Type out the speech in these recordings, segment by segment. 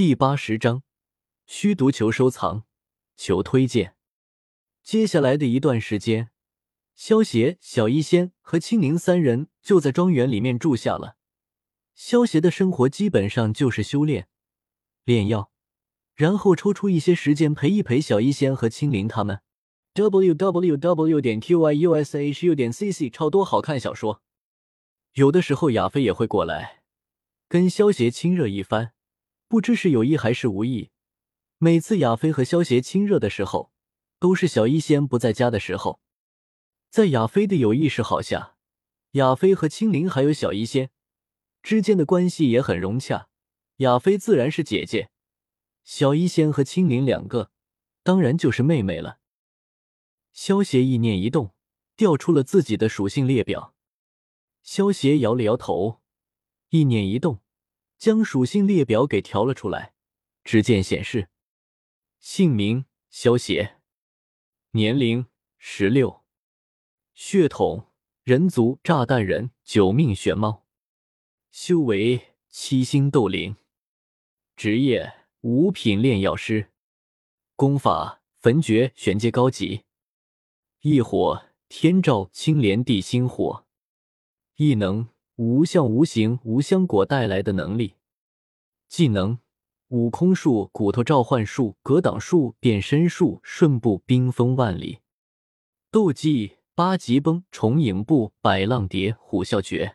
第八十章，虚毒求收藏，求推荐。接下来的一段时间，萧协、小医仙和青灵三人就在庄园里面住下了。萧协的生活基本上就是修炼、炼药，然后抽出一些时间陪一陪小医仙和青灵他们。w w w 点 q y u s h u 点 c c 超多好看小说。有的时候亚飞也会过来，跟萧协亲热一番。不知是有意还是无意，每次亚飞和萧邪亲热的时候，都是小医仙不在家的时候。在亚飞的有意识好下，亚飞和青灵还有小医仙之间的关系也很融洽。亚飞自然是姐姐，小医仙和青灵两个当然就是妹妹了。萧邪意念一动，调出了自己的属性列表。萧邪摇了摇头，意念一动。将属性列表给调了出来，只见显示：姓名萧协，年龄十六，血统人族炸弹人，九命玄猫，修为七星斗灵，职业五品炼药师，功法焚诀玄阶高级，异火天照青莲地心火，异能。无相无形无香果带来的能力，技能：悟空术、骨头召唤术、格挡术、变身术、瞬步冰封万里。斗技：八极崩、重影步、百浪蝶、虎啸诀。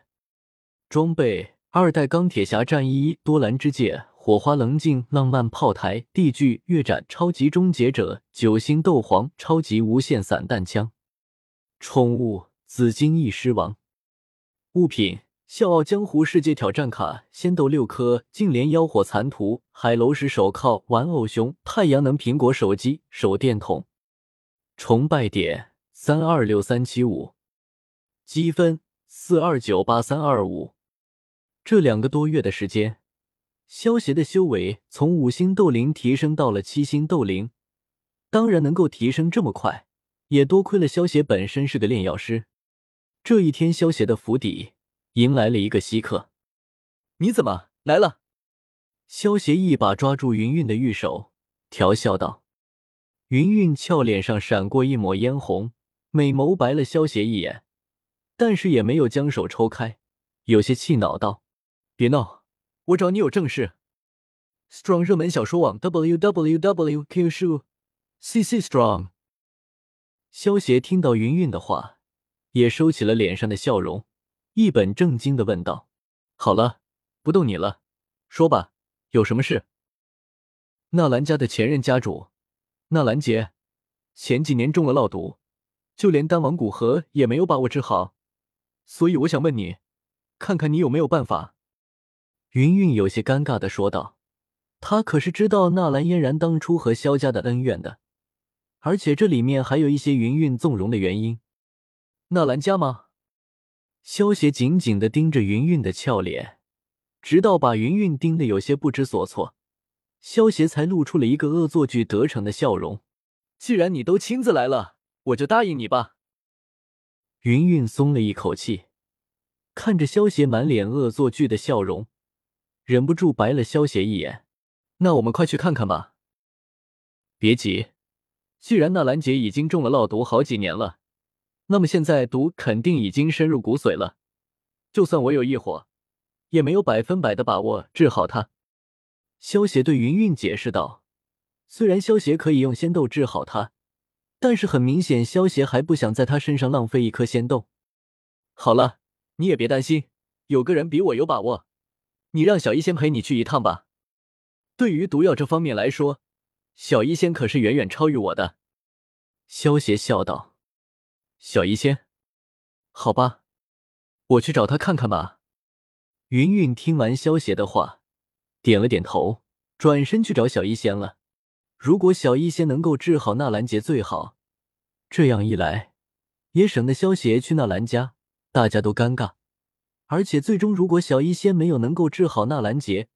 装备：二代钢铁侠战衣、多兰之戒、火花棱镜、浪漫炮台、地剧月斩、超级终结者、九星斗皇、超级无限散弹枪。宠物：紫金翼狮王。物品。笑傲江湖世界挑战卡：仙豆六颗，净莲妖火残图，海楼石手铐，玩偶熊，太阳能苹果手机，手电筒。崇拜点三二六三七五，积分四二九八三二五。这两个多月的时间，萧协的修为从五星斗灵提升到了七星斗灵，当然能够提升这么快，也多亏了萧协本身是个炼药师。这一天，萧协的府邸。迎来了一个稀客，你怎么来了？萧协一把抓住云云的玉手，调笑道：“云云俏脸上闪过一抹嫣红，美眸白了萧协一眼，但是也没有将手抽开，有些气恼道：‘别闹，我找你有正事。’Strong 热门小说网 w w w q shu c c strong。萧协听到云云的话，也收起了脸上的笑容。一本正经的问道：“好了，不逗你了，说吧，有什么事？”纳兰家的前任家主纳兰杰前几年中了烙毒，就连丹王古河也没有把握治好，所以我想问你，看看你有没有办法。”云云有些尴尬的说道：“他可是知道纳兰嫣然当初和萧家的恩怨的，而且这里面还有一些云云纵容的原因。纳兰家吗？”萧协紧紧的盯着云云的俏脸，直到把云云盯得有些不知所措，萧协才露出了一个恶作剧得逞的笑容。既然你都亲自来了，我就答应你吧。云云松了一口气，看着萧协满脸恶作剧的笑容，忍不住白了萧协一眼。那我们快去看看吧。别急，既然纳兰姐已经中了烙毒好几年了。那么现在毒肯定已经深入骨髓了，就算我有异火，也没有百分百的把握治好他。萧协对云云解释道：“虽然萧协可以用仙豆治好他，但是很明显，萧协还不想在他身上浪费一颗仙豆。好了，你也别担心，有个人比我有把握，你让小医仙陪你去一趟吧。对于毒药这方面来说，小医仙可是远远超于我的。”萧协笑道。小医仙，好吧，我去找他看看吧。云云听完萧邪的话，点了点头，转身去找小医仙了。如果小医仙能够治好纳兰杰最好，这样一来，也省得萧邪去纳兰家，大家都尴尬。而且最终，如果小医仙没有能够治好纳兰杰，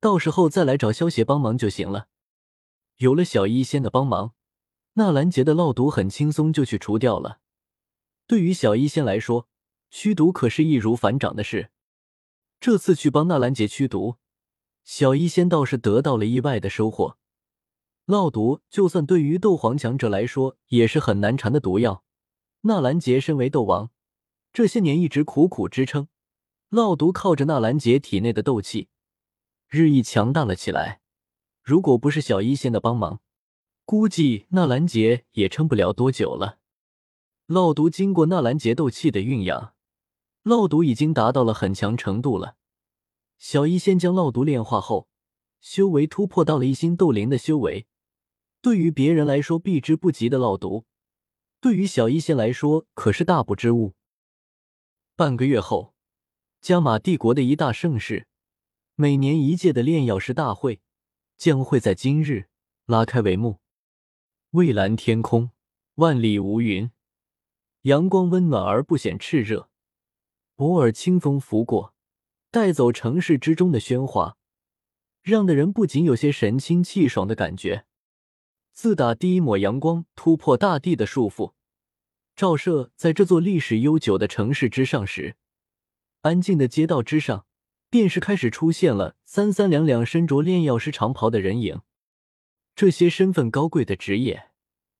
到时候再来找萧邪帮忙就行了。有了小医仙的帮忙，纳兰杰的烙毒很轻松就去除掉了。对于小医仙来说，驱毒可是易如反掌的事。这次去帮纳兰杰驱毒，小医仙倒是得到了意外的收获。烙毒就算对于斗皇强者来说也是很难缠的毒药。纳兰杰身为斗王，这些年一直苦苦支撑，烙毒靠着纳兰杰体内的斗气，日益强大了起来。如果不是小医仙的帮忙，估计纳兰杰也撑不了多久了。烙毒经过纳兰杰斗气的酝养，烙毒已经达到了很强程度了。小医仙将烙毒炼化后，修为突破到了一星斗灵的修为。对于别人来说避之不及的烙毒，对于小医仙来说可是大补之物。半个月后，加玛帝国的一大盛事——每年一届的炼药师大会，将会在今日拉开帷幕。蔚蓝天空，万里无云，阳光温暖而不显炽热，偶尔清风拂过，带走城市之中的喧哗，让的人不仅有些神清气爽的感觉。自打第一抹阳光突破大地的束缚，照射在这座历史悠久的城市之上时，安静的街道之上，便是开始出现了三三两两身着炼药师长袍的人影。这些身份高贵的职业，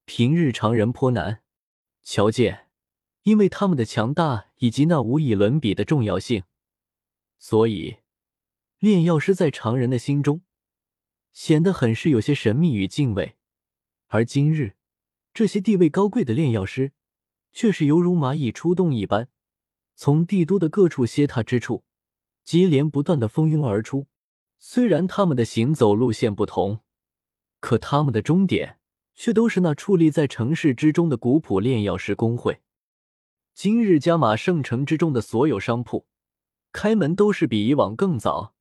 平日常人颇难瞧见，因为他们的强大以及那无以伦比的重要性，所以炼药师在常人的心中显得很是有些神秘与敬畏。而今日，这些地位高贵的炼药师，却是犹如蚂蚁出洞一般，从帝都的各处歇踏之处，接连不断的蜂拥而出。虽然他们的行走路线不同，可他们的终点却都是那矗立在城市之中的古朴炼药师工会。今日加玛圣城之中的所有商铺，开门都是比以往更早。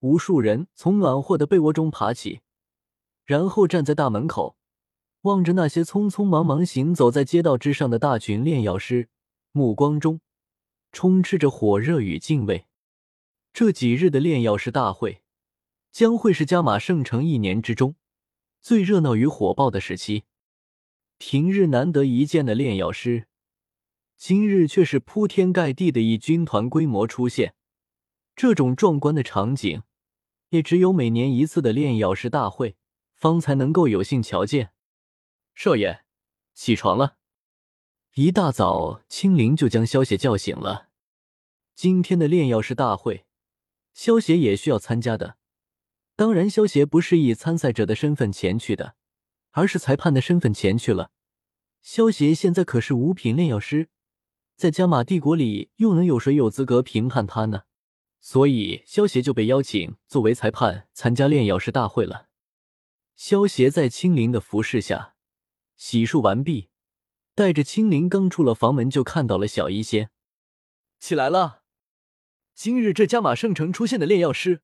无数人从暖和的被窝中爬起，然后站在大门口。望着那些匆匆忙忙行走在街道之上的大群炼药师，目光中充斥着火热与敬畏。这几日的炼药师大会将会是加玛圣城一年之中最热闹与火爆的时期。平日难得一见的炼药师，今日却是铺天盖地的以军团规模出现。这种壮观的场景，也只有每年一次的炼药师大会方才能够有幸瞧见。少爷，起床了。一大早，青灵就将萧邪叫醒了。今天的炼药师大会，萧邪也需要参加的。当然，萧邪不是以参赛者的身份前去的，而是裁判的身份前去了。萧邪现在可是五品炼药师，在加玛帝国里，又能有谁有资格评判他呢？所以，萧邪就被邀请作为裁判参加炼药师大会了。萧邪在青灵的服侍下。洗漱完毕，带着青灵刚出了房门，就看到了小医仙。起来了，今日这加玛圣城出现的炼药师，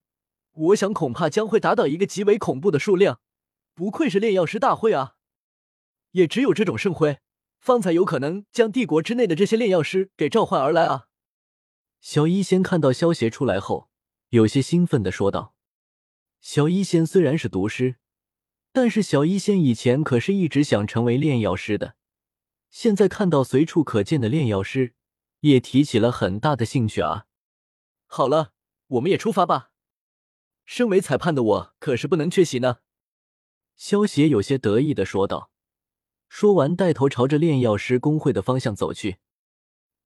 我想恐怕将会达到一个极为恐怖的数量。不愧是炼药师大会啊！也只有这种盛会，方才有可能将帝国之内的这些炼药师给召唤而来啊！小医仙看到萧邪出来后，有些兴奋的说道：“小医仙虽然是毒师。”但是小医仙以前可是一直想成为炼药师的，现在看到随处可见的炼药师，也提起了很大的兴趣啊！好了，我们也出发吧。身为裁判的我可是不能缺席呢。萧邪有些得意的说道。说完，带头朝着炼药师工会的方向走去。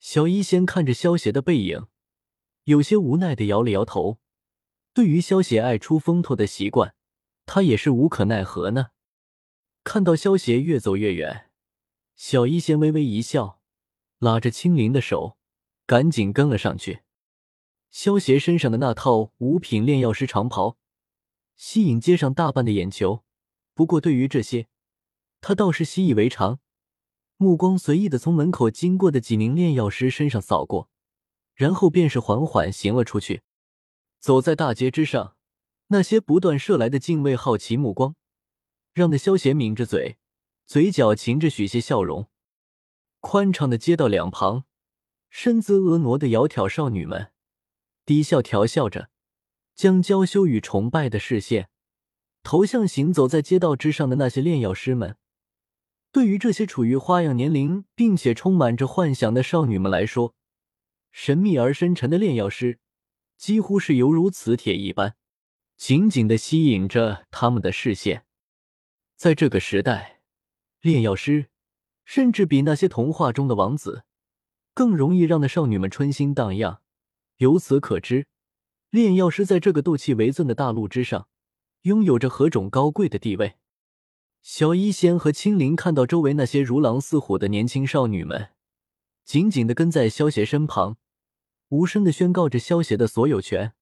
小医仙看着萧邪的背影，有些无奈的摇了摇头。对于萧邪爱出风头的习惯。他也是无可奈何呢。看到萧邪越走越远，小医仙微微一笑，拉着青灵的手，赶紧跟了上去。萧邪身上的那套五品炼药师长袍，吸引街上大半的眼球。不过对于这些，他倒是习以为常，目光随意的从门口经过的几名炼药师身上扫过，然后便是缓缓行了出去。走在大街之上。那些不断射来的敬畏、好奇目光，让那萧邪抿着嘴，嘴角噙着许些笑容。宽敞的街道两旁，身姿婀娜的窈窕少女们，低笑调笑着，将娇羞与崇拜的视线投向行走在街道之上的那些炼药师们。对于这些处于花样年龄并且充满着幻想的少女们来说，神秘而深沉的炼药师，几乎是犹如磁铁一般。紧紧的吸引着他们的视线。在这个时代，炼药师甚至比那些童话中的王子更容易让那少女们春心荡漾。由此可知，炼药师在这个斗气为尊的大陆之上，拥有着何种高贵的地位。小医仙和青灵看到周围那些如狼似虎的年轻少女们，紧紧的跟在萧邪身旁，无声的宣告着萧邪的所有权。